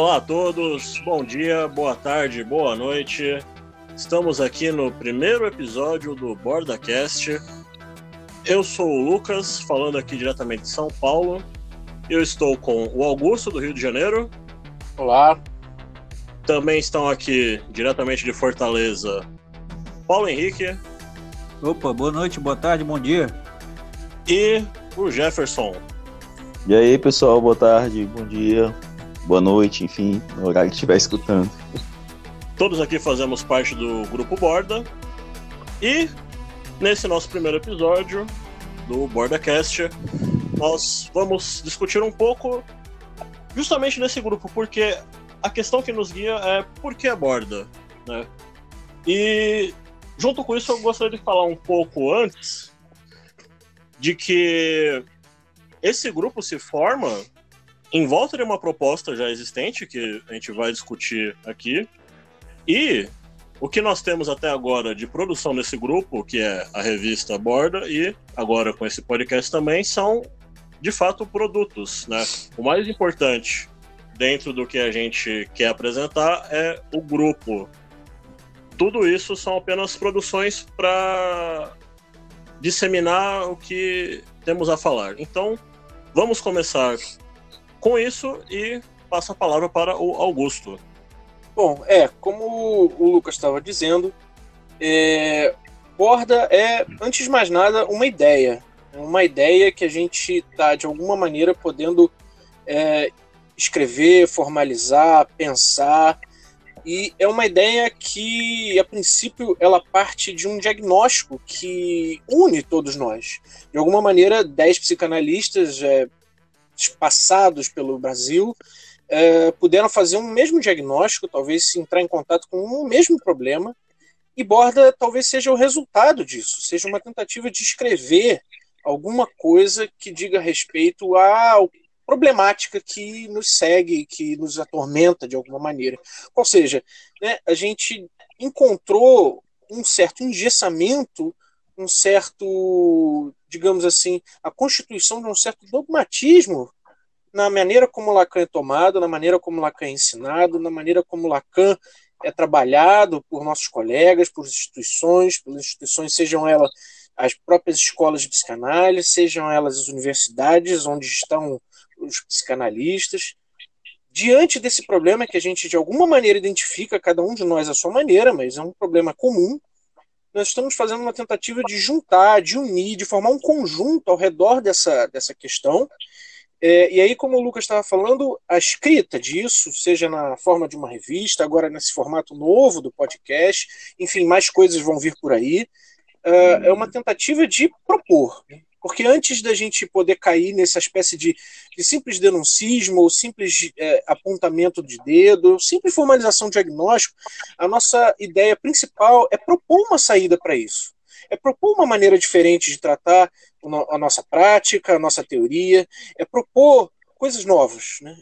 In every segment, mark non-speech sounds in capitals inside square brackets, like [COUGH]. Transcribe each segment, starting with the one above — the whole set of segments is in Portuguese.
Olá a todos, bom dia, boa tarde, boa noite. Estamos aqui no primeiro episódio do BordaCast. Eu sou o Lucas, falando aqui diretamente de São Paulo. Eu estou com o Augusto, do Rio de Janeiro. Olá. Também estão aqui, diretamente de Fortaleza, Paulo Henrique. Opa, boa noite, boa tarde, bom dia. E o Jefferson. E aí, pessoal, boa tarde, bom dia, boa noite, enfim, no horário que estiver escutando. Todos aqui fazemos parte do Grupo Borda. E nesse nosso primeiro episódio do BordaCast, nós vamos discutir um pouco justamente nesse grupo, porque a questão que nos guia é por que borda, né? E junto com isso eu gostaria de falar um pouco antes de que esse grupo se forma em volta de uma proposta já existente que a gente vai discutir aqui. E o que nós temos até agora de produção nesse grupo, que é a revista Borda e agora com esse podcast também, são de fato produtos, né? O mais importante dentro do que a gente quer apresentar é o grupo. Tudo isso são apenas produções para disseminar o que temos a falar. Então, vamos começar com isso e passo a palavra para o Augusto. Bom, é, como o Lucas estava dizendo, é, Borda é, antes de mais nada, uma ideia. É uma ideia que a gente está, de alguma maneira, podendo é, escrever, formalizar, pensar. E é uma ideia que, a princípio, ela parte de um diagnóstico que une todos nós. De alguma maneira, dez psicanalistas é, passados pelo Brasil é, puderam fazer um mesmo diagnóstico, talvez se entrar em contato com o um mesmo problema, e Borda talvez seja o resultado disso, seja uma tentativa de escrever alguma coisa que diga respeito à problemática que nos segue, que nos atormenta de alguma maneira. Ou seja, né, a gente encontrou um certo engessamento, um certo, digamos assim, a constituição de um certo dogmatismo na maneira como Lacan é tomado, na maneira como Lacan é ensinado, na maneira como Lacan é trabalhado por nossos colegas, por instituições, pelas instituições, sejam elas as próprias escolas de psicanálise, sejam elas as universidades onde estão os psicanalistas. Diante desse problema que a gente de alguma maneira identifica, cada um de nós à sua maneira, mas é um problema comum, nós estamos fazendo uma tentativa de juntar, de unir, de formar um conjunto ao redor dessa, dessa questão é, e aí, como o Lucas estava falando, a escrita disso, seja na forma de uma revista, agora nesse formato novo do podcast, enfim, mais coisas vão vir por aí, uh, é uma tentativa de propor. Porque antes da gente poder cair nessa espécie de, de simples denuncismo, ou simples é, apontamento de dedo, simples formalização de diagnóstico, a nossa ideia principal é propor uma saída para isso é propor uma maneira diferente de tratar a nossa prática, a nossa teoria, é propor coisas novas. Né?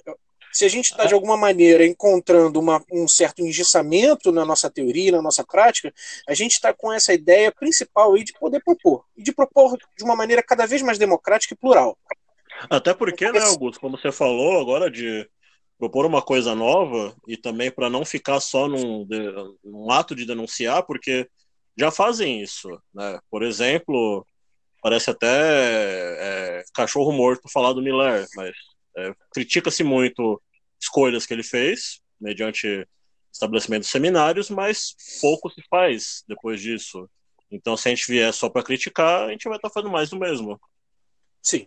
Se a gente está, de alguma maneira, encontrando uma, um certo engessamento na nossa teoria, na nossa prática, a gente está com essa ideia principal aí de poder propor, e de propor de uma maneira cada vez mais democrática e plural. Até porque, né, Augusto, como você falou agora de propor uma coisa nova e também para não ficar só num, num ato de denunciar, porque já fazem isso. Né? Por exemplo, parece até é, cachorro morto falar do Miller, mas é, critica-se muito escolhas que ele fez, mediante estabelecimento de seminários, mas pouco se faz depois disso. Então, se a gente vier só para criticar, a gente vai estar tá fazendo mais do mesmo. Sim.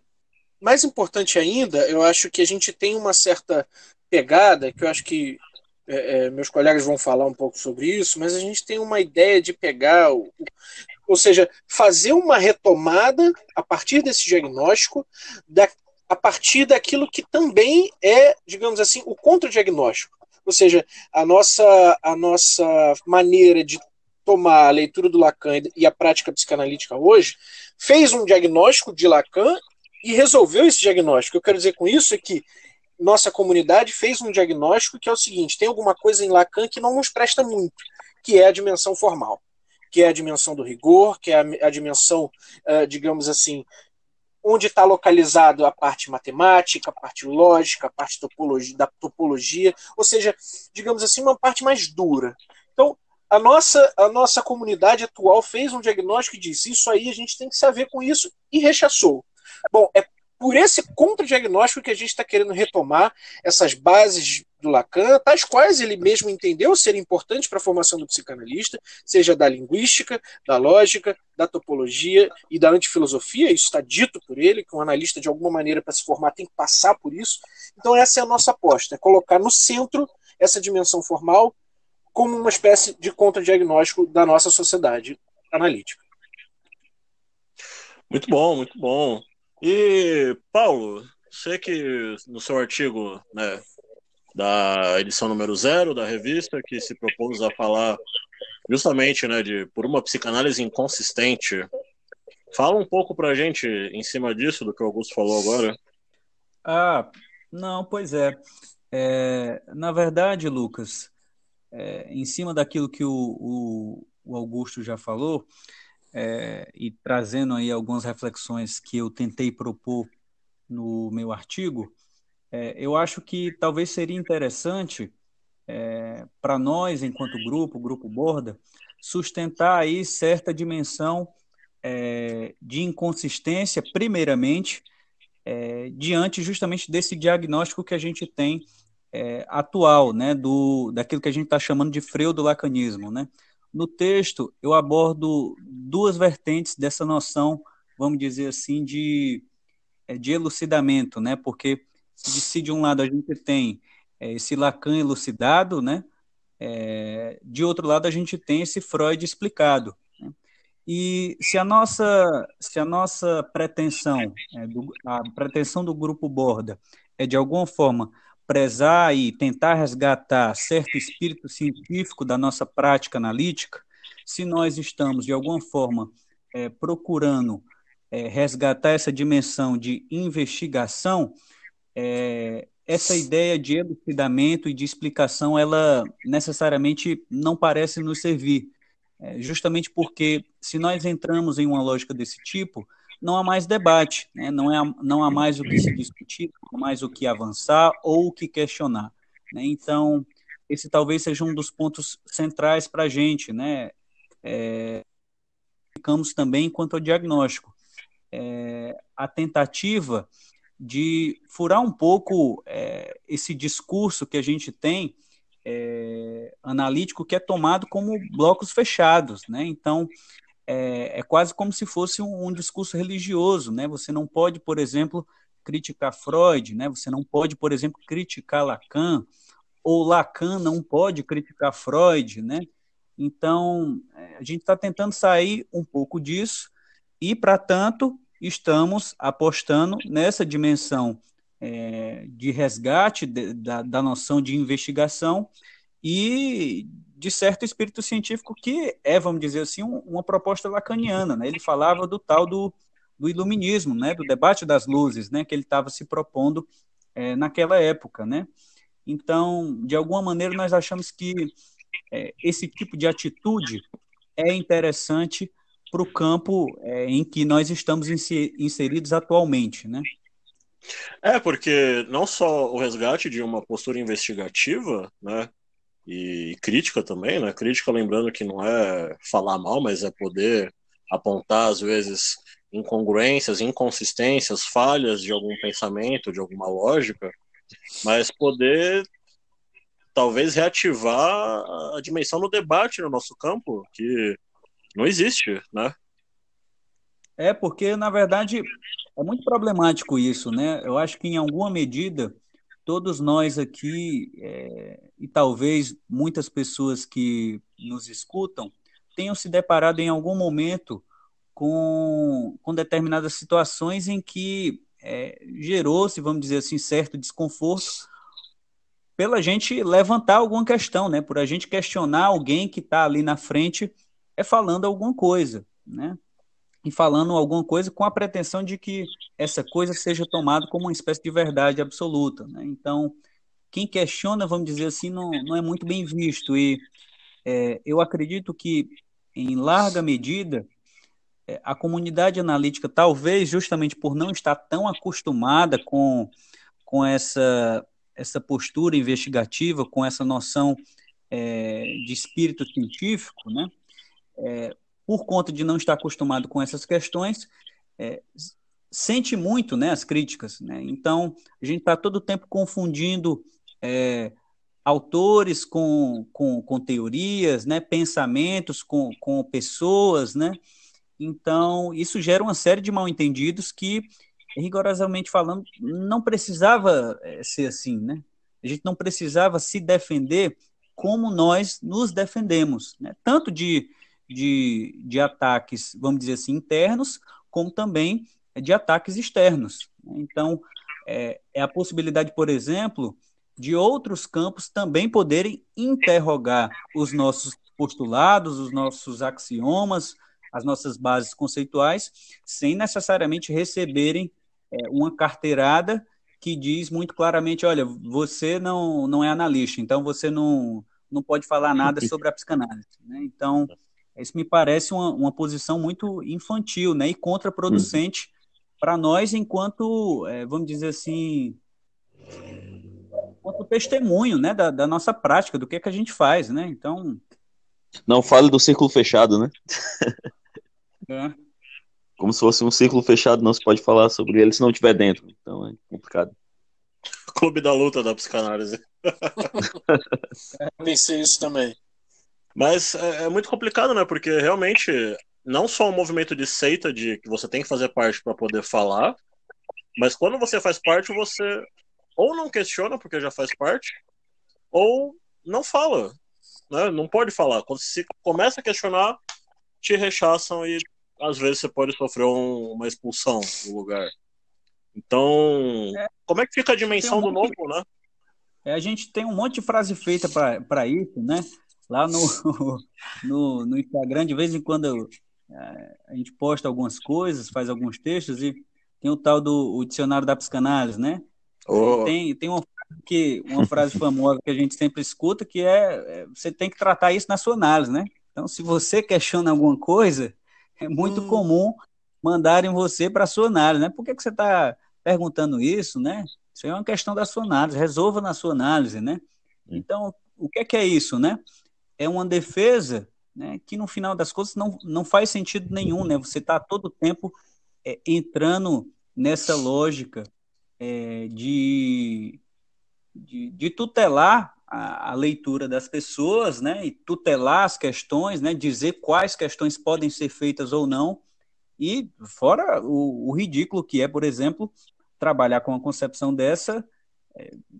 Mais importante ainda, eu acho que a gente tem uma certa pegada, que eu acho que é, é, meus colegas vão falar um pouco sobre isso, mas a gente tem uma ideia de pegar, o, ou seja, fazer uma retomada a partir desse diagnóstico, da, a partir daquilo que também é, digamos assim, o contra-diagnóstico. Ou seja, a nossa, a nossa maneira de tomar a leitura do Lacan e a prática psicanalítica hoje fez um diagnóstico de Lacan e resolveu esse diagnóstico. Eu quero dizer com isso é que nossa comunidade fez um diagnóstico que é o seguinte: tem alguma coisa em Lacan que não nos presta muito, que é a dimensão formal, que é a dimensão do rigor, que é a, dimensão, uh, digamos assim, onde está localizado a parte matemática, a parte lógica, a parte topologia, da topologia, ou seja, digamos assim, uma parte mais dura. Então, a nossa, a nossa comunidade atual fez um diagnóstico e disse: isso aí a gente tem que se haver com isso e rechaçou. Bom, é por esse contra-diagnóstico que a gente está querendo retomar essas bases do Lacan, tais quais ele mesmo entendeu serem importantes para a formação do psicanalista, seja da linguística, da lógica, da topologia e da antifilosofia, isso está dito por ele, que um analista, de alguma maneira, para se formar, tem que passar por isso. Então, essa é a nossa aposta, é colocar no centro essa dimensão formal como uma espécie de contra-diagnóstico da nossa sociedade analítica. Muito bom, muito bom. E, Paulo, você que no seu artigo, né, da edição número zero da revista, que se propôs a falar justamente né, de por uma psicanálise inconsistente. Fala um pouco para a gente em cima disso, do que o Augusto falou agora. Ah, não, pois é. é na verdade, Lucas, é, em cima daquilo que o, o, o Augusto já falou, é, e trazendo aí algumas reflexões que eu tentei propor no meu artigo, é, eu acho que talvez seria interessante é, para nós, enquanto grupo, grupo Borda, sustentar aí certa dimensão é, de inconsistência, primeiramente, é, diante justamente desse diagnóstico que a gente tem é, atual, né, do, daquilo que a gente está chamando de freio do lacanismo. Né? No texto, eu abordo duas vertentes dessa noção, vamos dizer assim, de, é, de elucidamento, né? porque de se de um lado a gente tem é, esse Lacan elucidado, né? É, de outro lado a gente tem esse Freud explicado. Né? E se a nossa se a nossa pretensão, é, do, a pretensão do grupo Borda é de alguma forma prezar e tentar resgatar certo espírito científico da nossa prática analítica, se nós estamos de alguma forma é, procurando é, resgatar essa dimensão de investigação, é, essa ideia de elucidamento e de explicação, ela necessariamente não parece nos servir, é, justamente porque se nós entramos em uma lógica desse tipo, não há mais debate, né? não, é, não há mais o que se discutir, não há mais o que avançar ou o que questionar. Né? Então, esse talvez seja um dos pontos centrais para a gente, né? É, ficamos também quanto ao diagnóstico. É, a tentativa de furar um pouco é, esse discurso que a gente tem é, analítico que é tomado como blocos fechados, né? Então é, é quase como se fosse um, um, discurso religioso, né? Você não pode, por exemplo, criticar Freud, né? Você não pode, por exemplo, criticar Lacan ou Lacan não pode criticar Freud, né? Então é, a gente está tentando sair um pouco disso e, para tanto, estamos apostando nessa dimensão é, de resgate de, da, da noção de investigação e de certo espírito científico que é, vamos dizer assim, um, uma proposta lacaniana. Né? Ele falava do tal do, do iluminismo, né? do debate das luzes, né? que ele estava se propondo é, naquela época. Né? Então, de alguma maneira, nós achamos que é, esse tipo de atitude é interessante para o campo é, em que nós estamos inseridos atualmente, né? É, porque não só o resgate de uma postura investigativa, né, e crítica também, né, crítica lembrando que não é falar mal, mas é poder apontar, às vezes, incongruências, inconsistências, falhas de algum pensamento, de alguma lógica, mas poder talvez reativar a dimensão do debate no nosso campo, que não existe, né? É, porque, na verdade, é muito problemático isso, né? Eu acho que, em alguma medida, todos nós aqui, é, e talvez muitas pessoas que nos escutam, tenham se deparado em algum momento com, com determinadas situações em que é, gerou-se, vamos dizer assim, certo desconforto pela gente levantar alguma questão, né? Por a gente questionar alguém que está ali na frente é falando alguma coisa, né? E falando alguma coisa com a pretensão de que essa coisa seja tomada como uma espécie de verdade absoluta. Né? Então, quem questiona, vamos dizer assim, não, não é muito bem visto. E é, eu acredito que, em larga medida, é, a comunidade analítica, talvez justamente por não estar tão acostumada com, com essa, essa postura investigativa, com essa noção é, de espírito científico, né? É, por conta de não estar acostumado com essas questões, é, sente muito né, as críticas. Né? Então, a gente está todo o tempo confundindo é, autores com, com, com teorias, né, pensamentos com, com pessoas, né? Então, isso gera uma série de mal-entendidos que, rigorosamente falando, não precisava é, ser assim, né? A gente não precisava se defender como nós nos defendemos, né? tanto de, de, de ataques, vamos dizer assim, internos, como também de ataques externos. Então, é, é a possibilidade, por exemplo, de outros campos também poderem interrogar os nossos postulados, os nossos axiomas, as nossas bases conceituais, sem necessariamente receberem é, uma carteirada que diz muito claramente, olha, você não, não é analista, então você não, não pode falar nada sobre a psicanálise. Né? Então, isso me parece uma, uma posição muito infantil né? e contraproducente para nós enquanto, é, vamos dizer assim, enquanto testemunho né? Da, da, nossa prática, do que, é que a gente faz. Né? Então... Não fale do círculo fechado, né? [LAUGHS] É. Como se fosse um círculo fechado, não se pode falar sobre ele se não estiver dentro. Então é complicado. Clube da luta da psicanálise. [LAUGHS] Pensei isso também. Mas é, é, muito complicado, né? Porque realmente não só um movimento de seita de que você tem que fazer parte para poder falar, mas quando você faz parte, você ou não questiona porque já faz parte, ou não fala, né? Não pode falar. Quando se começa a questionar, te rechaçam e às vezes você pode sofrer um, uma expulsão do lugar. Então, é, como é que fica a dimensão um do novo, né? É, a gente tem um monte de frase feita para isso, né? Lá no, [LAUGHS] no, no, Instagram, de vez em quando é, a gente posta algumas coisas, faz alguns textos e tem o tal do o dicionário da psicanálise, né? Oh. Tem, tem uma, que, uma frase famosa que a gente sempre escuta que é, é você tem que tratar isso na sua análise, né? Então, se você questiona alguma coisa, é muito hum. comum mandarem você para a sua análise, né? Por que, que você está perguntando isso, né? Isso é uma questão da sua análise, resolva na sua análise, né? Então, o que é, que é isso, né? É uma defesa né, que, no final das contas, não, não faz sentido nenhum, né? Você está todo o tempo é, entrando nessa lógica é, de, de, de tutelar a, a, leitura das pessoas, né, e tutelar as questões, né, dizer quais questões podem ser feitas ou não, e fora o, o ridículo que é, por exemplo, trabalhar com uma concepção dessa,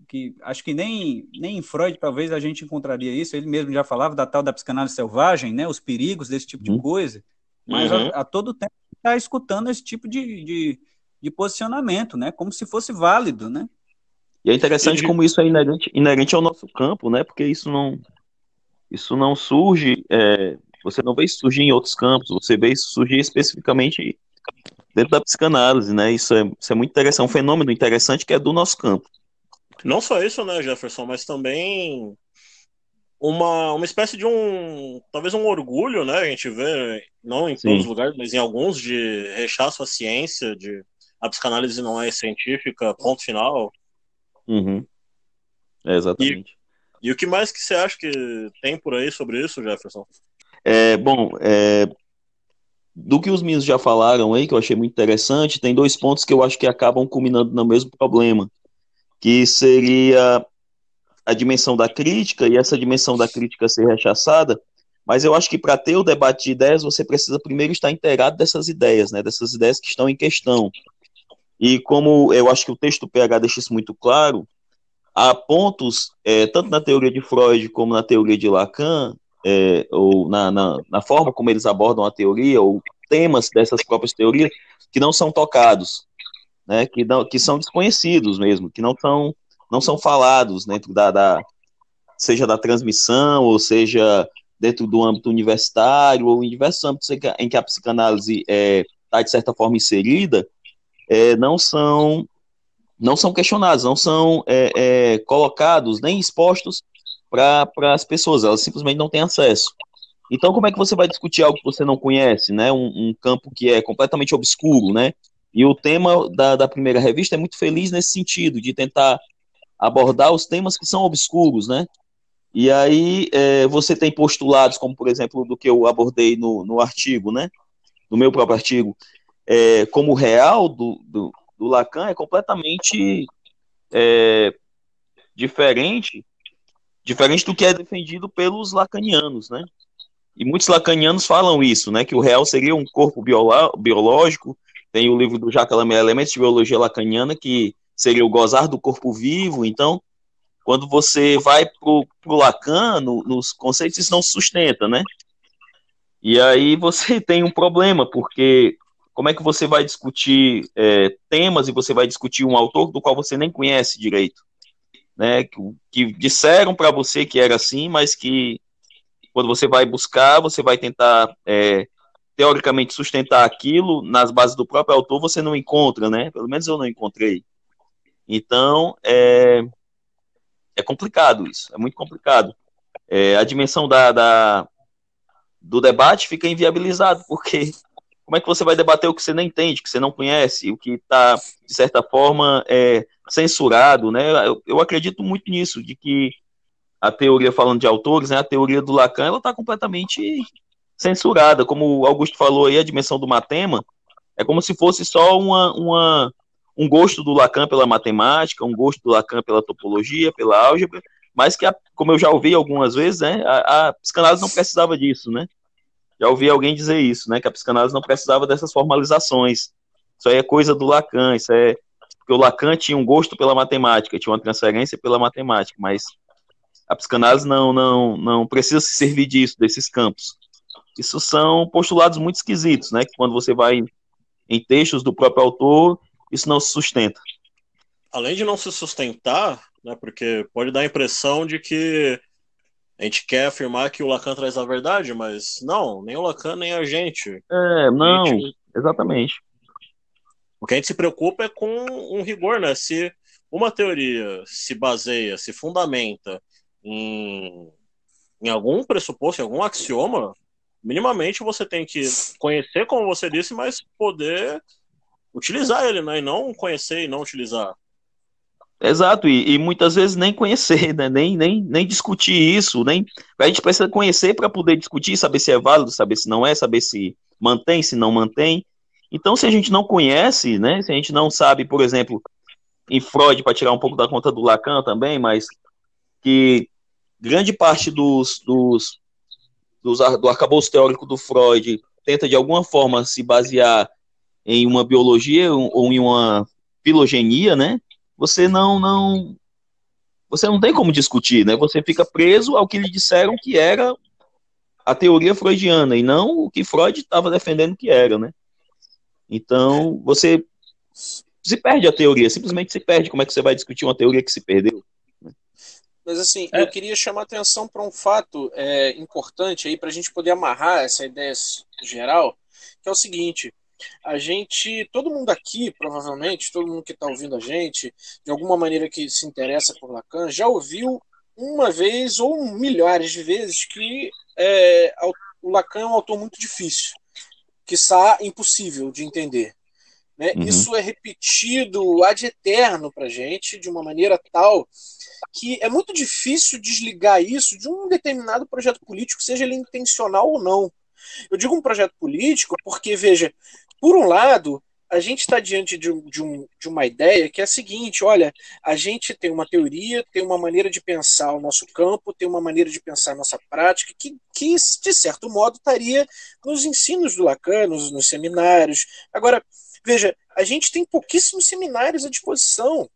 que acho que nem, nem em Freud talvez a gente encontraria isso, ele mesmo já falava da tal da psicanálise selvagem, né, os perigos desse tipo de uhum. coisa, mas uhum. a, a, todo tempo está escutando esse tipo de, de, de posicionamento, né, como se fosse válido, né, e é interessante como isso é inerente, inerente ao nosso campo, né? Porque isso não, isso não surge, é, você não vê isso surgir em outros campos, você vê isso surgir especificamente dentro da psicanálise, né? Isso é, isso é muito interessante, é um fenômeno interessante que é do nosso campo. Não só isso, né, Jefferson, mas também uma, uma espécie de um, talvez um orgulho, né? A gente vê, não em Sim. todos os lugares, mas em alguns, de rechaço à ciência, de a psicanálise não é científica, ponto final. Uhum. É, exatamente. E, e, o que mais que você acha que tem por aí sobre isso, Jefferson? É, bom, é, do que os meninos já falaram aí, que eu achei muito interessante, tem dois pontos que eu acho que acabam culminando no mesmo problema, que seria a dimensão da crítica e essa dimensão da crítica ser rechaçada, mas eu acho que para ter o debate de ideias, você precisa primeiro estar inteirado dessas ideias, né, dessas ideias que estão em questão. E como eu acho que o texto do PH deixa isso muito claro, há pontos, é, tanto na teoria de Freud como na teoria de Lacan, é, ou na, na, na, forma como eles abordam a teoria, ou temas dessas próprias teorias, que não são tocados, né, que, não, que são desconhecidos mesmo, que não são, não são falados dentro da, da seja da transmissão, ou seja dentro do âmbito universitário, ou em diversos âmbitos em que a psicanálise está, é, tá, de certa forma, inserida, é, não são não são questionados, não são é, é, colocados nem expostos para as pessoas, elas simplesmente não têm acesso. Então, como é que você vai discutir algo que você não conhece, né? Um, um campo que é completamente obscuro, né? E o tema da, da primeira revista é muito feliz nesse sentido, de tentar abordar os temas que são obscuros, né? E aí é, você tem postulados, como por exemplo do que eu abordei no, no artigo, né? No meu próprio artigo, é, como real do, do, do, Lacan é completamente é, diferente, diferente do que é defendido pelos lacanianos, né? E muitos lacanianos falam isso, né? Que o real seria um corpo biológico. Tem o livro do Jacques Lamé, Elementos de Biologia Lacaniana, que seria o gozar do corpo vivo. Então, quando você vai pro, pro Lacan, no, nos conceitos, isso não sustenta, né? E aí você [LAUGHS] tem um problema, porque como é que você vai discutir é, temas e você vai discutir um autor do qual você nem conhece direito? Né, que, que disseram para você que era assim, mas que quando você vai buscar, você vai tentar é, teoricamente sustentar aquilo nas bases do próprio autor, você não encontra, né? Pelo menos eu não encontrei. Então, é, é complicado isso, é muito complicado. É, a dimensão da, da, do debate fica inviabilizado, porque como é que você vai debater o que você não entende, que você não conhece, o que está, de certa forma, é, censurado, né? Eu, eu, acredito muito nisso, de que a teoria, falando de autores, né, a teoria do Lacan, ela está completamente censurada, como o Augusto falou aí, a dimensão do matema, é como se fosse só uma, uma, um gosto do Lacan pela matemática, um gosto do Lacan pela topologia, pela álgebra, mas que, a, como eu já ouvi algumas vezes, né, a, a, psicanálise não precisava disso, né? Já ouvi alguém dizer isso, né, que a psicanálise não precisava dessas formalizações. Isso aí é coisa do Lacan, isso é porque o Lacan tinha um gosto pela matemática, tinha uma transferência pela matemática, mas a psicanálise não, não, não precisa se servir disso, desses campos. Isso são postulados muito esquisitos, né? Que quando você vai em textos do próprio autor, isso não se sustenta. Além de não se sustentar, né, porque pode dar a impressão de que a gente quer afirmar que o Lacan traz a verdade, mas não, nem o Lacan nem a gente. É, não, gente, exatamente. O que a gente se preocupa é com um rigor, né? Se uma teoria se baseia, se fundamenta em, em algum pressuposto, em algum axioma, minimamente você tem que conhecer, como você disse, mas poder utilizar ele, né? E não conhecer e não utilizar. Exato, e, e muitas vezes nem conhecer, né? nem, nem, nem discutir isso, nem a gente precisa conhecer para poder discutir, saber se é válido, saber se não é, saber se mantém, se não mantém. Então, se a gente não conhece, né? Se a gente não sabe, por exemplo, em Freud, para tirar um pouco da conta do Lacan também, mas que grande parte dos, dos, dos do arcabouço teórico do Freud tenta de alguma forma se basear em uma biologia ou em uma filogenia, né? Você não não você não tem como discutir, né? Você fica preso ao que lhe disseram que era a teoria freudiana e não o que Freud estava defendendo que era, né? Então, você se perde a teoria, simplesmente se perde. Como é que você vai discutir uma teoria que se perdeu? Mas assim, é. eu queria chamar atenção para um fato é, importante aí para a gente poder amarrar essa ideia geral, que é o seguinte: a gente, todo mundo aqui, provavelmente, todo mundo que está ouvindo a gente, de alguma maneira que se interessa por Lacan, já ouviu uma vez ou milhares de vezes que é, o Lacan é um autor muito difícil, que está impossível de entender. Né? Uhum. Isso é repetido ad eterno para gente de uma maneira tal que é muito difícil desligar isso de um determinado projeto político, seja ele intencional ou não. Eu digo um projeto político porque, veja, por um lado, a gente está diante de, um, de, um, de, uma ideia que é a seguinte: olha, a gente tem uma teoria, tem uma maneira de pensar o nosso campo, tem uma maneira de pensar a nossa prática, que, que de certo modo estaria nos ensinos do Lacan, nos, nos seminários. Agora, veja, a gente tem pouquíssimos seminários à disposição.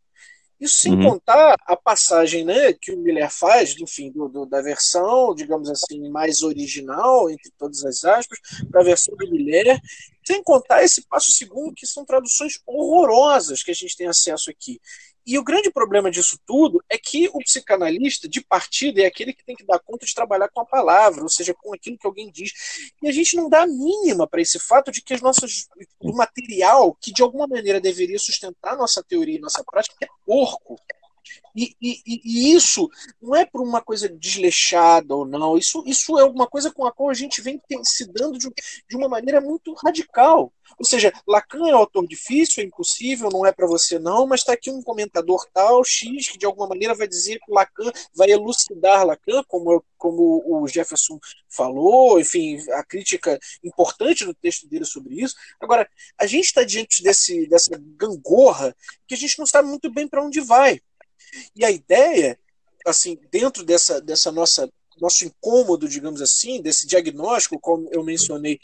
Isso sem uhum. contar a passagem né, que o Miller faz, enfim, do, do, da versão, digamos assim, mais original, entre todas as aspas, para a versão do Miller, sem contar esse passo segundo, que são traduções horrorosas que a gente tem acesso aqui. E o grande problema disso tudo é que o psicanalista de partida é aquele que tem que dar conta de trabalhar com a palavra, ou seja, com aquilo que alguém diz. E a gente não dá a mínima para esse fato de que as nossas, o material que de alguma maneira deveria sustentar nossa teoria e nossa prática é porco. E, e, e, isso não é por uma coisa desleixada ou não, isso, isso é alguma coisa com a qual a gente vem se dando de, de uma maneira muito radical. Ou seja, Lacan é autor difícil, é impossível, não é para você não, mas está aqui um comentador tal, X, que de alguma maneira vai dizer que Lacan vai elucidar Lacan, como, como o Jefferson falou, enfim, a crítica importante do texto dele sobre isso. Agora, a gente está diante desse, dessa gangorra que a gente não sabe muito bem para onde vai. E a ideia, assim, dentro dessa, dessa nossa nosso incômodo, digamos assim, desse diagnóstico, como eu mencionei,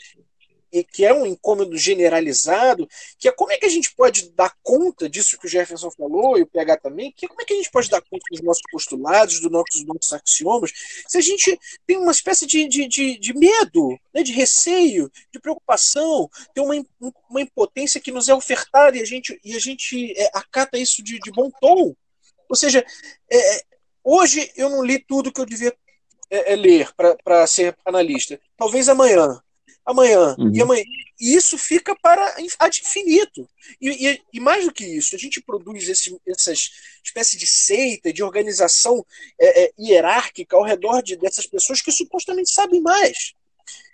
que é um incômodo generalizado, que é como é que a gente pode dar conta disso que o Jefferson falou e o PH também, que como é que a gente pode dar conta dos nossos postulados, dos nossos, nossos axiomas, se a gente tem uma espécie de, de, de, de medo, né, de receio, de preocupação, tem uma, uma impotência que nos é ofertada e a gente, e a gente é, acata isso de, de bom tom. Ou seja, é, é, hoje eu não li tudo que eu devia é, é ler para ser analista. Talvez amanhã. Amanhã. Uhum. E amanhã. E isso fica para ad infinito. E, e, e, mais do que isso, a gente produz esse, essas espécie de seita, de organização é, é, hierárquica ao redor de, dessas pessoas que supostamente sabem mais.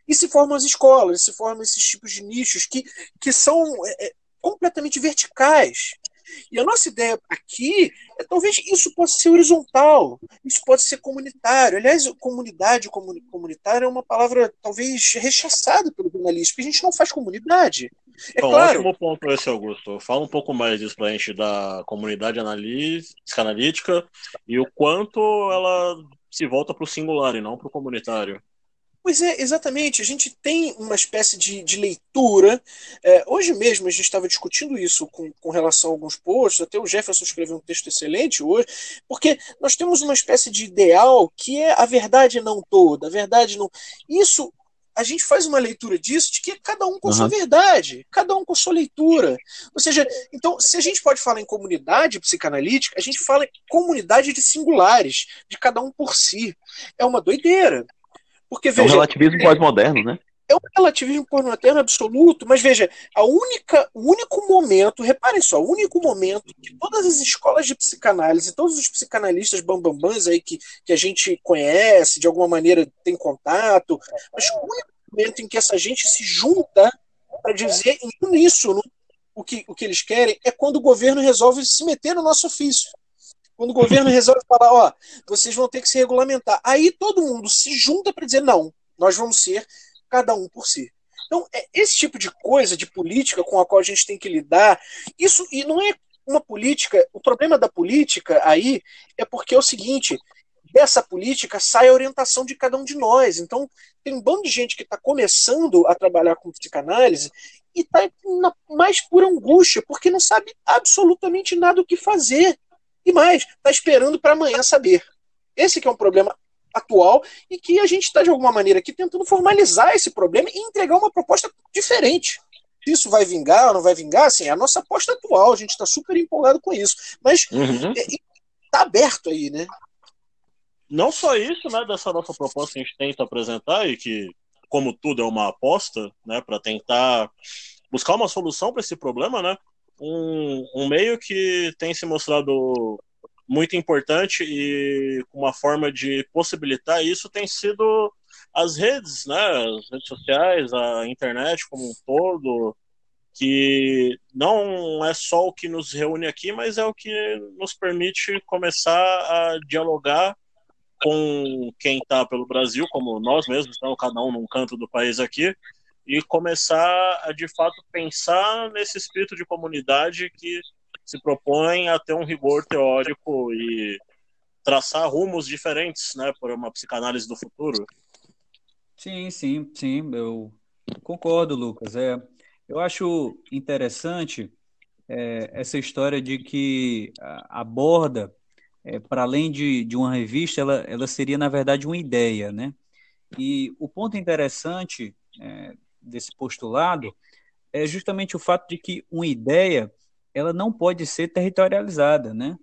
E se formam as escolas, se formam esses tipos de nichos que, que são é, completamente verticais. E a nossa ideia aqui é talvez isso possa ser horizontal, isso pode ser comunitário. Aliás, comunidade comunitária é uma palavra talvez rechaçada pelo jornalista, porque a gente não faz comunidade. É Bom, claro. ótimo ponto esse, Augusto. Fala um pouco mais disso para a gente da comunidade analítica e o quanto ela se volta para o singular e não para o comunitário. Pois é, exatamente. A gente tem uma espécie de, de leitura. É, hoje mesmo a gente estava discutindo isso com, com relação a alguns posts, até o Jefferson escreveu um texto excelente hoje, porque nós temos uma espécie de ideal que é a verdade não toda, a verdade não. Isso a gente faz uma leitura disso de que cada um com uhum. sua verdade, cada um com sua leitura. Ou seja, então, se a gente pode falar em comunidade psicanalítica, a gente fala em comunidade de singulares, de cada um por si. É uma doideira. Porque, veja, é um relativismo pós-moderno, né? É um relativismo pós-moderno absoluto, mas veja, a única, o único momento, reparem só, o único momento que todas as escolas de psicanálise, todos os psicanalistas bambambãs aí que, que a gente conhece, de alguma maneira tem contato, mas o único momento em que essa gente se junta para dizer em uníssono o que, o que eles querem é quando o governo resolve se meter no nosso ofício. Quando o governo resolve falar, ó, vocês vão ter que se regulamentar. Aí todo mundo se junta para dizer, não, nós vamos ser cada um por si. Então, é esse tipo de coisa, de política com a qual a gente tem que lidar, isso e não é uma política. O problema da política aí é porque é o seguinte: dessa política sai a orientação de cada um de nós. Então, tem um bando de gente que está começando a trabalhar com psicanálise e está na mais pura angústia, porque não sabe absolutamente nada o que fazer. E mais, está esperando para amanhã saber. Esse que é um problema atual e que a gente está, de alguma maneira, aqui tentando formalizar esse problema e entregar uma proposta diferente. Se isso vai vingar ou não vai vingar, assim, é a nossa aposta atual, a gente está super empolgado com isso. Mas está uhum. é, aberto aí, né? Não só isso, né, dessa nossa proposta que a gente tenta apresentar e que, como tudo, é uma aposta, né, para tentar buscar uma solução para esse problema, né? Um, um meio que tem se mostrado muito importante e uma forma de possibilitar isso tem sido as redes, né, as redes sociais, a internet como um todo, que não é só o que nos reúne aqui, mas é o que nos permite começar a dialogar com quem está pelo Brasil, como nós mesmos, então, cada um num canto do país aqui, e começar a de fato pensar nesse espírito de comunidade que se propõe a ter um rigor teórico e traçar rumos diferentes, né, para uma psicanálise do futuro. Sim, sim, sim, eu concordo, Lucas. É, eu acho interessante é, essa história de que aborda, é, para além de, de uma revista, ela, ela seria, na verdade, uma ideia, né? E o ponto interessante é, desse postulado é justamente o fato de que uma ideia ela não pode ser territorializada, né?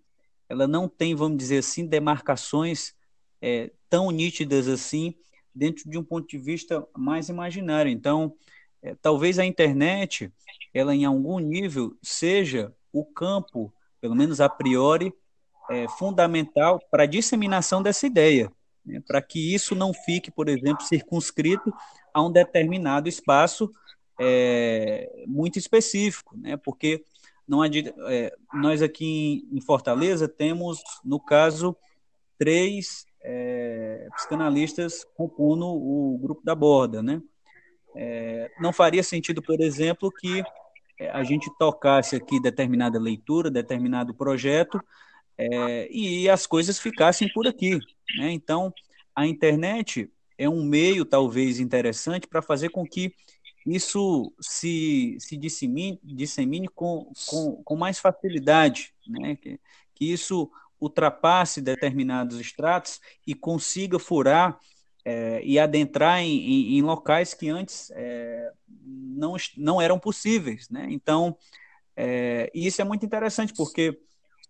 Ela não tem, vamos dizer assim, demarcações é, tão nítidas assim dentro de um ponto de vista mais imaginário. Então, é, talvez a internet, ela em algum nível seja o campo, pelo menos a priori, é, fundamental para a disseminação dessa ideia, né, para que isso não fique, por exemplo, circunscrito a um determinado espaço é, muito específico, né, porque não é, nós aqui em Fortaleza temos, no caso, três é, psicanalistas compondo o grupo da borda, né? É, não faria sentido, por exemplo, que é, a gente tocasse aqui determinada leitura, determinado projeto, é, e as coisas ficassem por aqui. Né? Então, a internet é um meio, talvez, interessante para fazer com que isso se, se dissemine, dissemine com, com, com mais facilidade, né? que, que isso ultrapasse determinados estratos e consiga furar é, e adentrar em, em, em, locais que antes é, não, não eram possíveis. Né? Então, é, isso é muito interessante, porque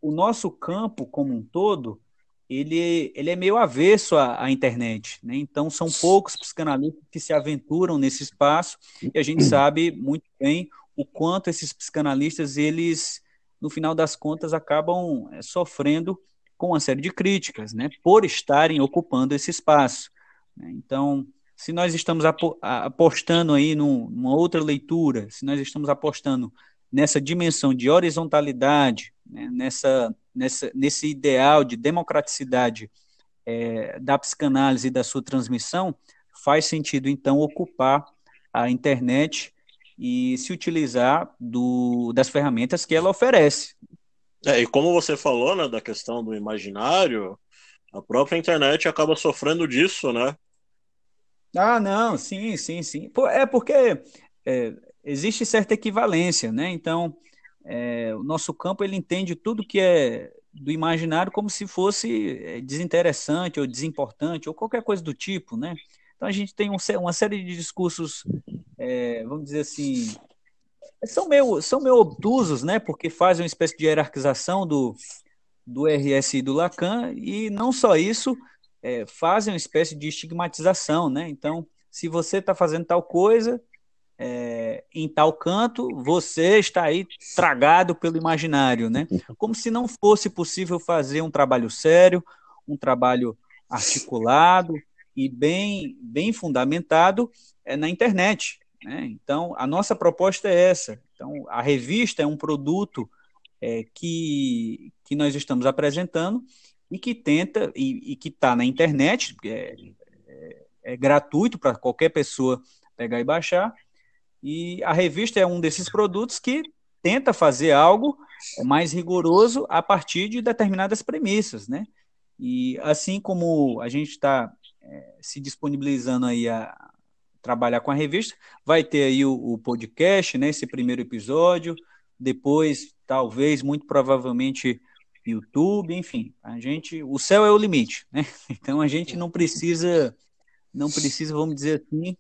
o nosso campo como um todo, ele, ele é meio avesso à, à internet. Né? Então, são poucos psicanalistas que se aventuram nesse espaço e a gente sabe muito bem o quanto esses psicanalistas, eles, no final das contas, acabam é, sofrendo com uma série de críticas, né, por estarem ocupando esse espaço. Né? Então, se nós estamos apostando aí numa outra leitura, se nós estamos apostando nessa dimensão de horizontalidade, né, nessa, nessa, nesse ideal de democraticidade é, da psicanálise e da sua transmissão, faz sentido, então, ocupar a internet e se utilizar do, das ferramentas que ela oferece. É, e como você falou, né, da questão do imaginário, a própria internet acaba sofrendo disso, né? Ah, não, sim, sim, sim. É porque é, existe certa equivalência, né? Então, é, o nosso campo ele entende tudo que é do imaginário como se fosse é, desinteressante ou desimportante ou qualquer coisa do tipo, né? Então a gente tem um, uma série de discursos, é, vamos dizer assim, são meio, são meio obtusos, né? Porque fazem uma espécie de hierarquização do, do RSI do Lacan e não só isso, é, fazem uma espécie de estigmatização, né? Então, se você está fazendo tal coisa é, em tal canto, você está aí tragado pelo imaginário, né? Como se não fosse possível fazer um trabalho sério, um trabalho articulado e bem, bem fundamentado é, na internet. Né? Então, a nossa proposta é essa. Então, a revista é um produto é, que, que nós estamos apresentando e que tenta, e, e que está na internet, é, é, é gratuito para qualquer pessoa pegar e baixar, e a revista é um desses produtos que tenta fazer algo mais rigoroso a partir de determinadas premissas, né? E assim como a gente está é, se disponibilizando aí a trabalhar com a revista, vai ter aí o, o podcast, né? Esse primeiro episódio, depois talvez, muito provavelmente YouTube, enfim, a gente, o céu é o limite, né? [LAUGHS] Então a gente não precisa, não precisa, vamos dizer assim,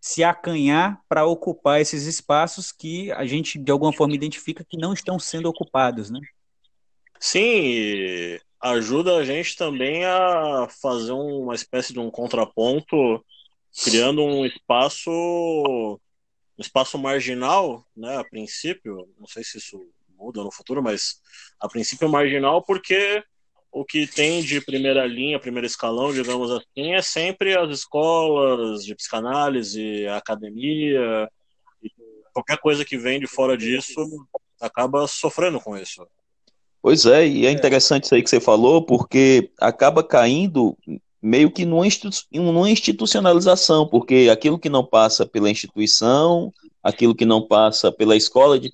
se acanhar para ocupar esses espaços que a gente de alguma forma identifica que não estão sendo ocupados, né? Sim, ajuda a gente também a fazer uma espécie de um contraponto, criando um espaço, um espaço marginal, né? A princípio, não sei se isso muda no futuro, mas a princípio é marginal porque o que tem de primeira linha, primeiro escalão, digamos assim, é sempre as escolas de psicanálise, a academia, qualquer coisa que vem de fora disso acaba sofrendo com isso. Pois é, e é interessante isso aí que você falou, porque acaba caindo meio que numa, institucionalização, porque aquilo que não passa pela instituição aquilo que não passa pela escola de,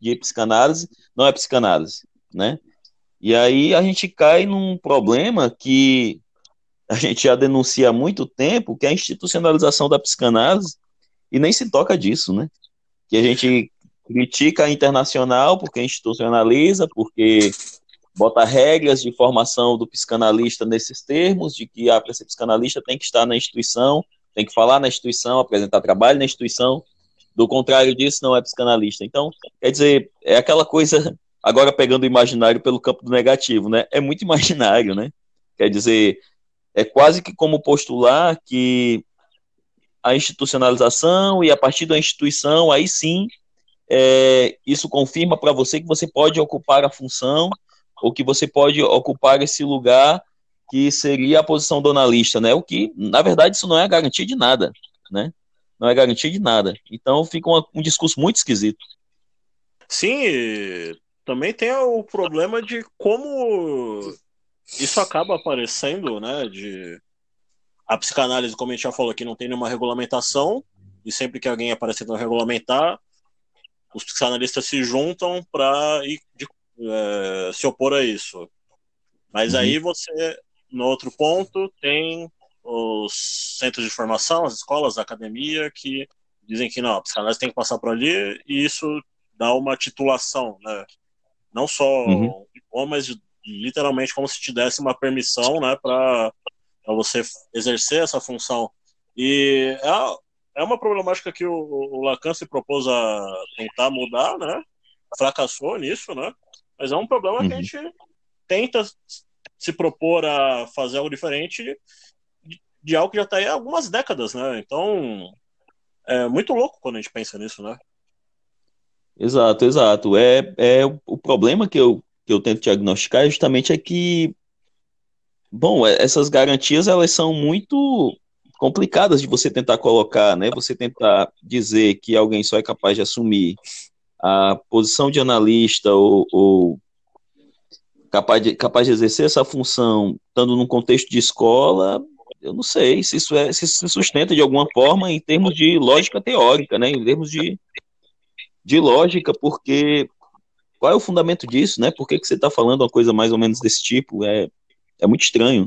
de psicanálise não é psicanálise, né? E aí a gente cai num problema que a gente já denuncia há muito tempo, que é a institucionalização da psicanálise, e nem se toca disso, né? Que a gente critica a internacional porque institucionaliza, porque bota regras de formação do psicanalista nesses termos, de que ah, psicanalista tem que estar na instituição, tem que falar na instituição, apresentar trabalho na instituição, do contrário disso, não é psicanalista. Então, quer dizer, é aquela coisa, agora pegando o imaginário pelo campo do negativo, né? É muito [LAUGHS] imaginário, né? Quer dizer, é quase que como postular que a institucionalização e a partir da instituição, aí sim, é, isso confirma para você que você pode ocupar a função ou que você pode ocupar esse lugar que seria a posição do analista, né? O que, na verdade, isso não é garantia de nada, né? Não é garantia de nada. Então fica um, um discurso muito esquisito. Sim, também tem o problema de como isso acaba aparecendo, né? De a psicanálise, como a gente já falou aqui, não tem nenhuma regulamentação, e sempre que alguém aparece tentando regulamentar, os psicanalistas se juntam para é, se opor a isso. Mas uhum. aí você, no outro ponto, tem os centros de formação, as escolas, a academia, que dizem que não, a psicanálise tem que passar por ali, e isso dá uma titulação, né? Não só uhum. mas literalmente como se te desse uma permissão, né, para você exercer essa função. E é, é uma problemática que o, o Lacan se propôs a tentar mudar, né? Fracassou nisso, né? Mas é um problema uhum. que a uhum. gente tenta se propor a fazer algo diferente de, de algo que já está aí há algumas décadas, né? Então, é muito louco quando a gente pensa nisso, né? Exato, exato. É, é o problema que eu, que eu tento diagnosticar é justamente é que, bom, é, essas garantias elas são muito complicadas de você tentar colocar, né? Você tentar dizer que alguém só é capaz de assumir a posição de analista ou, ou capaz, de, capaz de exercer essa função estando num contexto de escola, eu não sei se isso é se sustenta de alguma forma em termos de lógica teórica, né? Em termos de de lógica, porque qual é o fundamento disso, né? Por que, que você está falando uma coisa mais ou menos desse tipo? É, é muito estranho.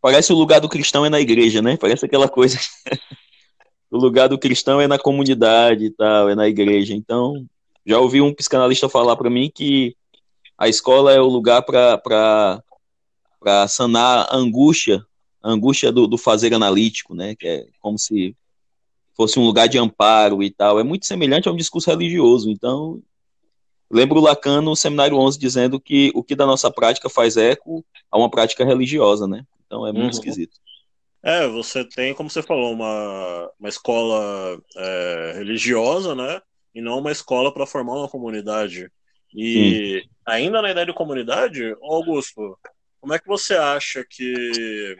Parece o lugar do cristão é na igreja, né? Parece aquela coisa. [LAUGHS] o lugar do cristão é na comunidade e tal, é na igreja. Então, já ouvi um psicanalista falar para mim que a escola é o lugar para sanar a angústia, a angústia do, do fazer analítico, né? Que é como se fosse um lugar de amparo e tal. É muito semelhante a um discurso religioso. Então, lembro o Lacan no Seminário 11 dizendo que o que da nossa prática faz eco a uma prática religiosa, né? Então é muito uhum. esquisito. É, você tem, como você falou, uma, uma escola é, religiosa, né? E não uma escola para formar uma comunidade. E Sim. ainda na ideia de comunidade, Augusto, como é que você acha que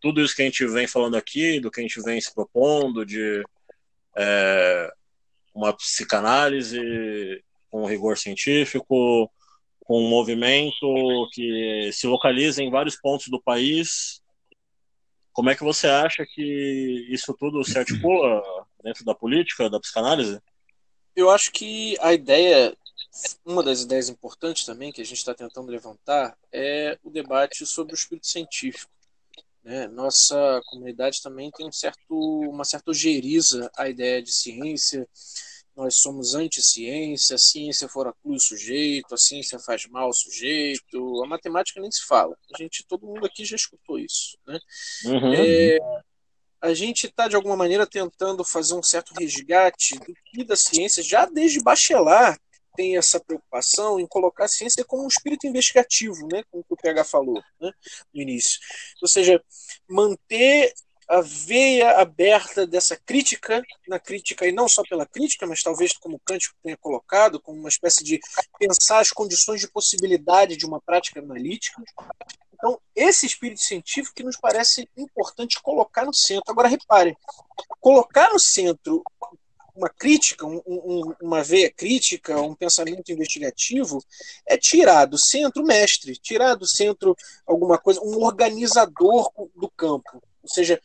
tudo isso que a gente vem falando aqui, do que a gente vem se propondo, de é, uma psicanálise com rigor científico, com um movimento que se localiza em vários pontos do país. Como é que você acha que isso tudo se articula dentro da política, da psicanálise? Eu acho que a ideia, uma das ideias importantes também que a gente está tentando levantar é o debate sobre o espírito científico. Né? Nossa comunidade também tem um certo, uma certa ojeriza à ideia de ciência. Nós somos anti-ciência, a ciência fora o sujeito, a ciência faz mal ao sujeito, a matemática nem se fala. A gente, todo mundo aqui já escutou isso. Né? Uhum. É, a gente está, de alguma maneira, tentando fazer um certo resgate do que da ciência, já desde Bachelard, tem essa preocupação em colocar a ciência como um espírito investigativo, né, como o PH falou né, no início. Ou seja, manter a veia aberta dessa crítica, na crítica, e não só pela crítica, mas talvez como Kant tenha colocado, como uma espécie de pensar as condições de possibilidade de uma prática analítica. Então, esse espírito científico que nos parece importante colocar no centro. Agora, repare, colocar no centro uma crítica, um, um, uma veia crítica, um pensamento investigativo, é tirar do centro mestre, tirar do centro alguma coisa, um organizador do campo. Ou seja,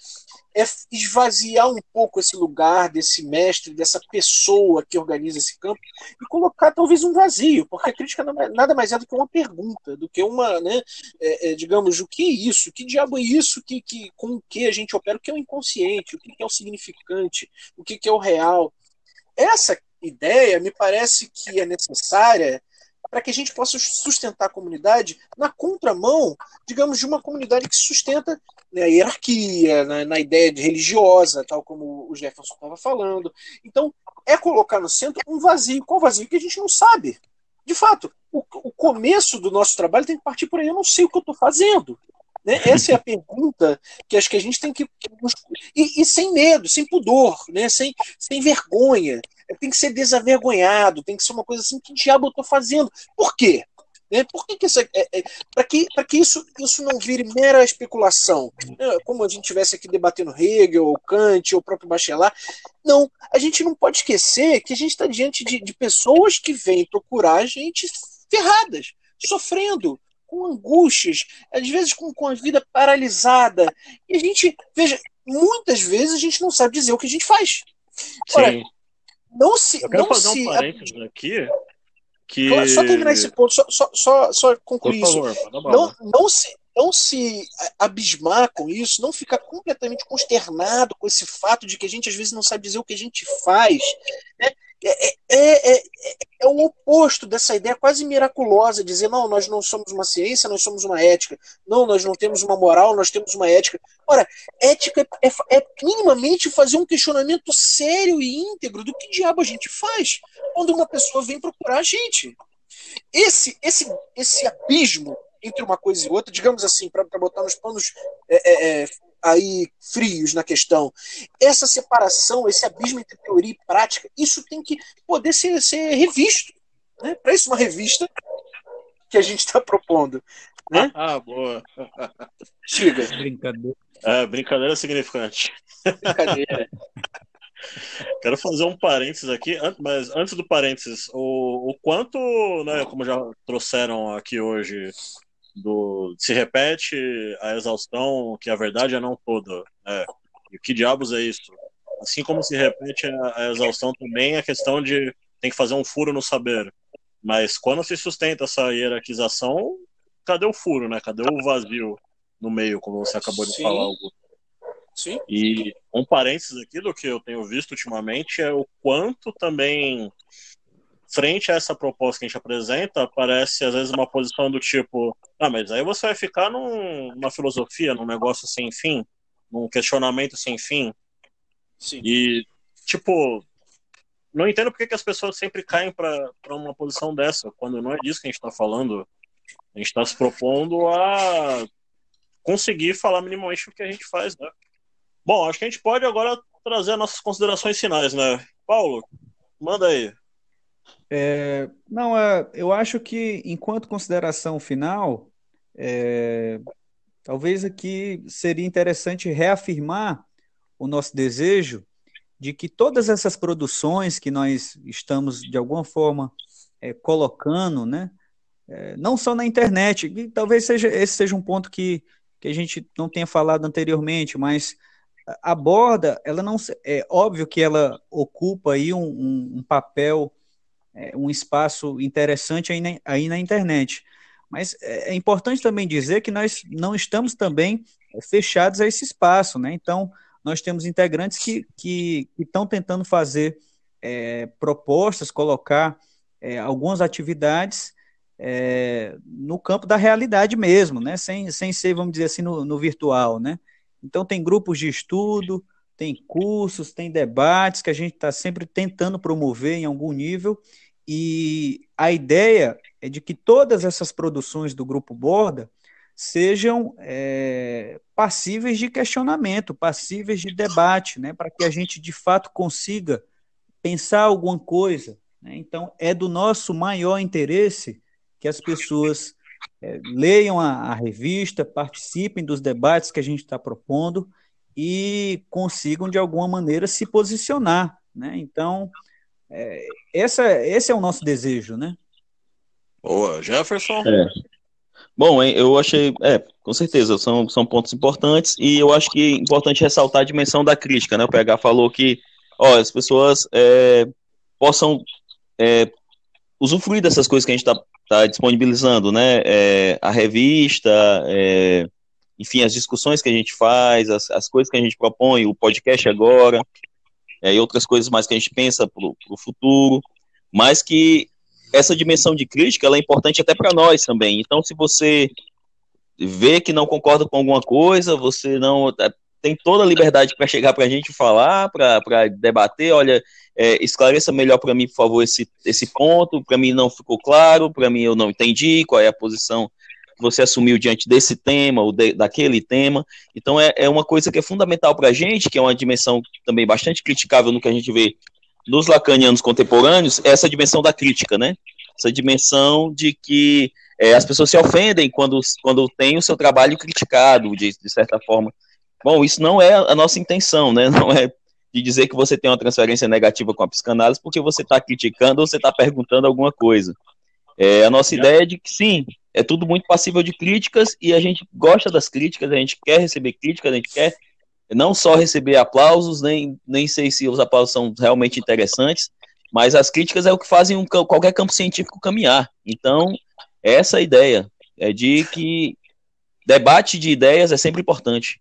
é esvaziar um pouco esse lugar desse mestre, dessa pessoa que organiza esse campo e colocar talvez um vazio, porque a crítica nada mais é do que uma pergunta, do que uma, né, é, é, digamos, o que é isso? Que diabo é isso? Que, que, com o que a gente opera? O que é o inconsciente? O que é o significante? O que é o real? Essa ideia me parece que é necessária para que a gente possa sustentar a comunidade na contramão, digamos, de uma comunidade que sustenta né, a hierarquia, na, na, ideia de religiosa, tal como o Jefferson estava falando. Então, é colocar no centro um vazio. Qual vazio? Que a gente não sabe. De fato, o, o começo do nosso trabalho tem que partir por aí. Eu não sei o que eu estou fazendo. Né? Essa é a pergunta que acho que a gente tem que. E, e sem medo, sem pudor, né? sem, sem vergonha. Tem que ser desavergonhado, tem que ser uma coisa assim: que diabo eu estou fazendo? Por quê? Né? Por que, que essa. É, é, para que, que isso, isso não vire mera especulação? É, como a gente estivesse aqui debatendo Hegel, ou Kant, ou o próprio Bachelard. Não, a gente não pode esquecer que a gente está diante de, de pessoas que vêm procurar a gente ferradas, sofrendo, com angústias, às vezes com, com a vida paralisada. E a gente, veja, muitas vezes a gente não sabe dizer o que a gente faz. Ora, Sim. não se. Eu quero não fazer se, um parênteses aqui. Que... Só terminar esse ponto, só, só, só, só concluir Por favor, isso. Não, não, se, não se abismar com isso, não ficar completamente consternado com esse fato de que a gente às vezes não sabe dizer o que a gente faz. Né? É, é, é, é, é, o oposto dessa ideia quase miraculosa, dizer, não, nós não somos uma ciência, nós somos uma ética. Não, nós não temos uma moral, nós temos uma ética. Ora, ética é, é minimamente fazer um questionamento sério e íntegro do que diabo a gente faz quando uma pessoa vem procurar a gente. Esse, esse, esse abismo entre uma coisa e outra, digamos assim, para botar nos panos é, é, aí frios na questão. Essa separação, esse abismo entre teoria e prática, isso tem que poder ser, ser revisto. Né? Para isso, uma revista que a gente está propondo. Né? [LAUGHS] Ah, boa. Chega. Brincadeira. É, brincadeira significante. Brincadeira. [LAUGHS] Quero fazer um parênteses aqui, mas antes do parênteses, o, o quanto, né, como já trouxeram aqui hoje, do se repete a exaustão que a verdade é não toda. Né? E que diabos é isso? Assim como se repete a, a exaustão também a questão de tem que fazer um furo no saber. Mas quando se sustenta essa hierarquização, cadê o furo, né? Cadê o vazio no meio, como você acabou de Sim. falar, Augusto? Sim. E um parênteses aqui do que eu tenho visto ultimamente é o quanto também frente a essa proposta que a gente apresenta, parece às vezes uma posição do tipo: ah, mas aí você vai ficar num, numa filosofia, num negócio sem fim, num questionamento sem fim. Sim. E, tipo, não entendo por que, que as pessoas sempre caem para uma posição dessa, quando não é disso que a gente está falando. A gente está se propondo a conseguir falar minimamente o que a gente faz, né? Bom, acho que a gente pode agora trazer nossas considerações finais, né? Paulo, manda aí. É, não, é, eu acho que, enquanto consideração final, é, talvez aqui seria interessante reafirmar o nosso desejo de que todas essas produções que nós estamos, de alguma forma, é, colocando, né, é, não só na internet, e talvez seja, esse seja um ponto que, que a gente não tenha falado anteriormente, mas a borda, ela não é óbvio que ela ocupa aí um, um, um papel é, um espaço interessante aí na, aí na internet. Mas é, é importante também dizer que nós não estamos também é, fechados a esse espaço, né? Então, nós temos integrantes que, que, que estão tentando fazer é, propostas, colocar é, algumas atividades é, no campo da realidade mesmo, né? Sem, sem ser, vamos dizer assim, no, no virtual, né? Então, tem grupos de estudo, tem cursos, tem debates que a gente está sempre tentando promover em algum nível, e a ideia é de que todas essas produções do Grupo Borda sejam é, passíveis de questionamento, passíveis de debate, né, para que a gente de fato consiga pensar alguma coisa. Né? Então, é do nosso maior interesse que as pessoas é, leiam a, a revista, participem dos debates que a gente está propondo e consigam, de alguma maneira, se posicionar. Né? Então, é, essa, esse é o nosso desejo, né? Boa, Jefferson. É. Bom, eu achei, é, com certeza, são, são pontos importantes e eu acho que é importante ressaltar a dimensão da crítica, né? O PH falou que, ó, as pessoas é, possam é, usufruir dessas coisas que a gente está tá disponibilizando, né? É, a revista, é, enfim, as discussões que a gente faz, as, as coisas que a gente propõe, o podcast agora, é, e outras coisas mais que a gente pensa para o futuro, mas que essa dimensão de crítica é importante até para nós também. Então, se você vê que não concorda com alguma coisa, você não é, tem toda a liberdade para chegar para a gente falar, para debater, olha, é, esclareça melhor para mim, por favor, esse, esse ponto, para mim não ficou claro, para mim eu não entendi qual é a posição você assumiu diante desse tema ou de, daquele tema. Então é, é uma coisa que é fundamental para a gente, que é uma dimensão também bastante criticável no que a gente vê nos lacanianos contemporâneos, é essa dimensão da crítica, né? essa dimensão de que é, as pessoas se ofendem quando, quando tem o seu trabalho criticado, de, de certa forma. Bom, isso não é a nossa intenção, né? Não é de dizer que você tem uma transferência negativa com a psicanálise porque você está criticando ou você está perguntando alguma coisa. É, a nossa ideia é de que sim, é tudo muito passível de críticas e a gente gosta das críticas, a gente quer receber críticas, a gente quer não só receber aplausos, nem, nem sei se os aplausos são realmente interessantes, mas as críticas é o que fazem um, qualquer campo científico caminhar. Então, essa é a ideia, é de que debate de ideias é sempre importante.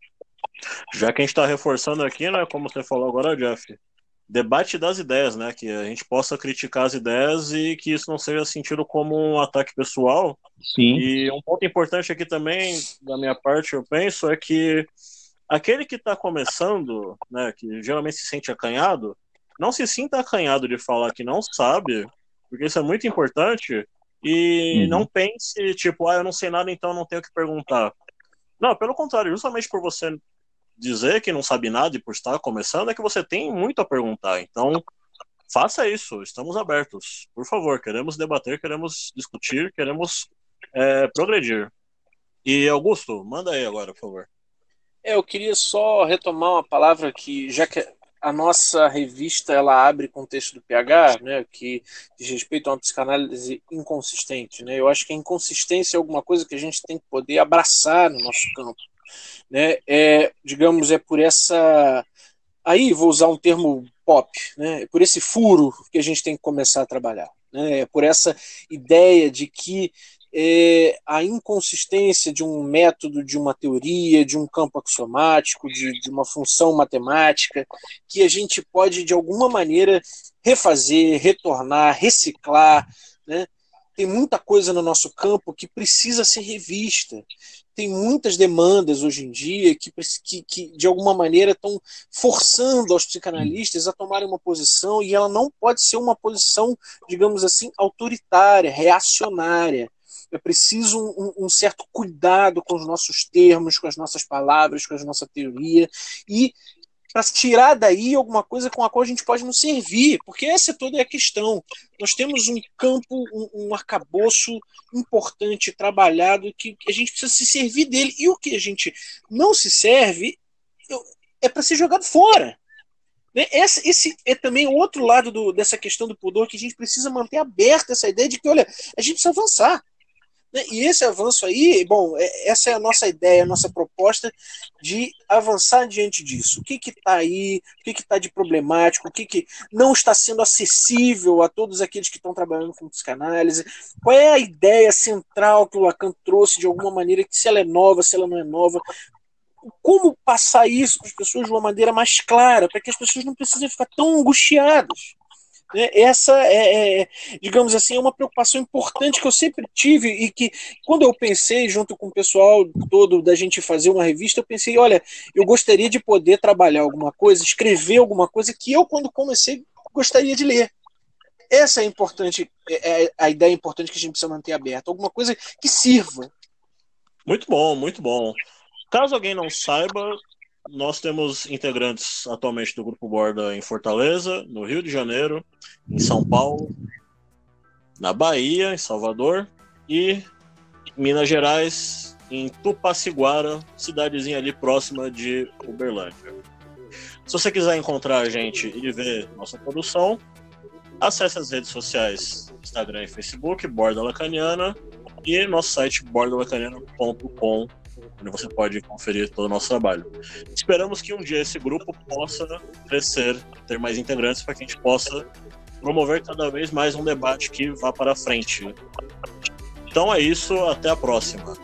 Já que a gente está reforçando aqui, né, como você falou agora, Jeff, debate das ideias, né, que a gente possa criticar as ideias e que isso não seja sentido como um ataque pessoal. Sim. E um ponto importante aqui também, da minha parte, eu penso, é que aquele que está começando, né, que geralmente se sente acanhado, não se sinta acanhado de falar que não sabe, porque isso é muito importante, e uhum. não pense, tipo, ah, eu não sei nada, então não tenho que perguntar. Não, pelo contrário, justamente por você dizer que não sabe nada e por estar começando, é que você tem muito a perguntar. Então, faça isso, estamos abertos. Por favor, queremos debater, queremos discutir, queremos é, progredir. E Augusto, manda aí agora, por favor. É, eu queria só retomar uma palavra que, já que a nossa revista ela abre com o texto do PH, né, que diz respeito a uma psicanálise inconsistente. Né? Eu acho que a inconsistência é alguma coisa que a gente tem que poder abraçar no nosso campo né, é, digamos, é por essa. Aí vou usar um termo pop, né, é por esse furo que a gente tem que começar a trabalhar. Né, é por essa ideia de que é, a inconsistência de um método, de uma teoria, de um campo axiomático, de, de uma função matemática, que a gente pode, de alguma maneira, refazer, retornar, reciclar. Né? Tem muita coisa no nosso campo que precisa ser revista tem muitas demandas hoje em dia que, que, que de alguma maneira estão forçando aos psicanalistas a tomarem uma posição e ela não pode ser uma posição, digamos assim, autoritária, reacionária. É preciso um, um, certo cuidado com os nossos termos, com as nossas palavras, com a nossa teoria e para tirar daí alguma coisa com a qual a gente pode nos servir, porque essa é toda a questão. Nós temos um campo, um, um arcabouço importante, trabalhado, que a gente precisa se servir dele. E o que a gente não se serve é para ser jogado fora. Né? Esse, esse é também outro lado do, dessa questão do pudor que a gente precisa manter aberta essa ideia de que, olha, a gente precisa avançar. Né? E esse avanço aí, bom, é, essa é a nossa ideia, a nossa proposta de avançar diante disso. O que está aí, o que está de problemático, o que, que não está sendo acessível a todos aqueles que estão trabalhando com psicanálise, qual é a ideia central que o Lacan trouxe de alguma maneira, que se ela é nova, se ela não é nova, como passar isso para as pessoas de uma maneira mais clara, para que as pessoas não precisem ficar tão angustiadas. Né? Essa é, é, digamos assim, é uma preocupação importante que eu sempre tive e que, quando eu pensei, junto com o pessoal todo da gente fazer uma revista, eu pensei: olha, eu gostaria de poder trabalhar alguma coisa, escrever alguma coisa que eu, quando comecei, gostaria de ler. Essa é importante, é, é a ideia importante que a gente precisa manter aberta, alguma coisa que sirva. Muito bom, muito bom. Caso alguém não saiba, nós temos integrantes atualmente do Grupo Borda em Fortaleza, no Rio de Janeiro, em São Paulo, na Bahia, em Salvador e Minas Gerais, em Tupaciguara, cidadezinha ali próxima de Uberlândia. Se você quiser encontrar a gente e ver nossa produção, acesse as redes sociais Instagram e Facebook, Borda Lacaniana, e nosso site bordalacaniana.com onde você pode conferir todo o nosso trabalho. Esperamos que um dia esse grupo possa crescer, ter mais integrantes para que a gente possa promover cada vez mais um debate que vá para frente. Então é isso, até a próxima.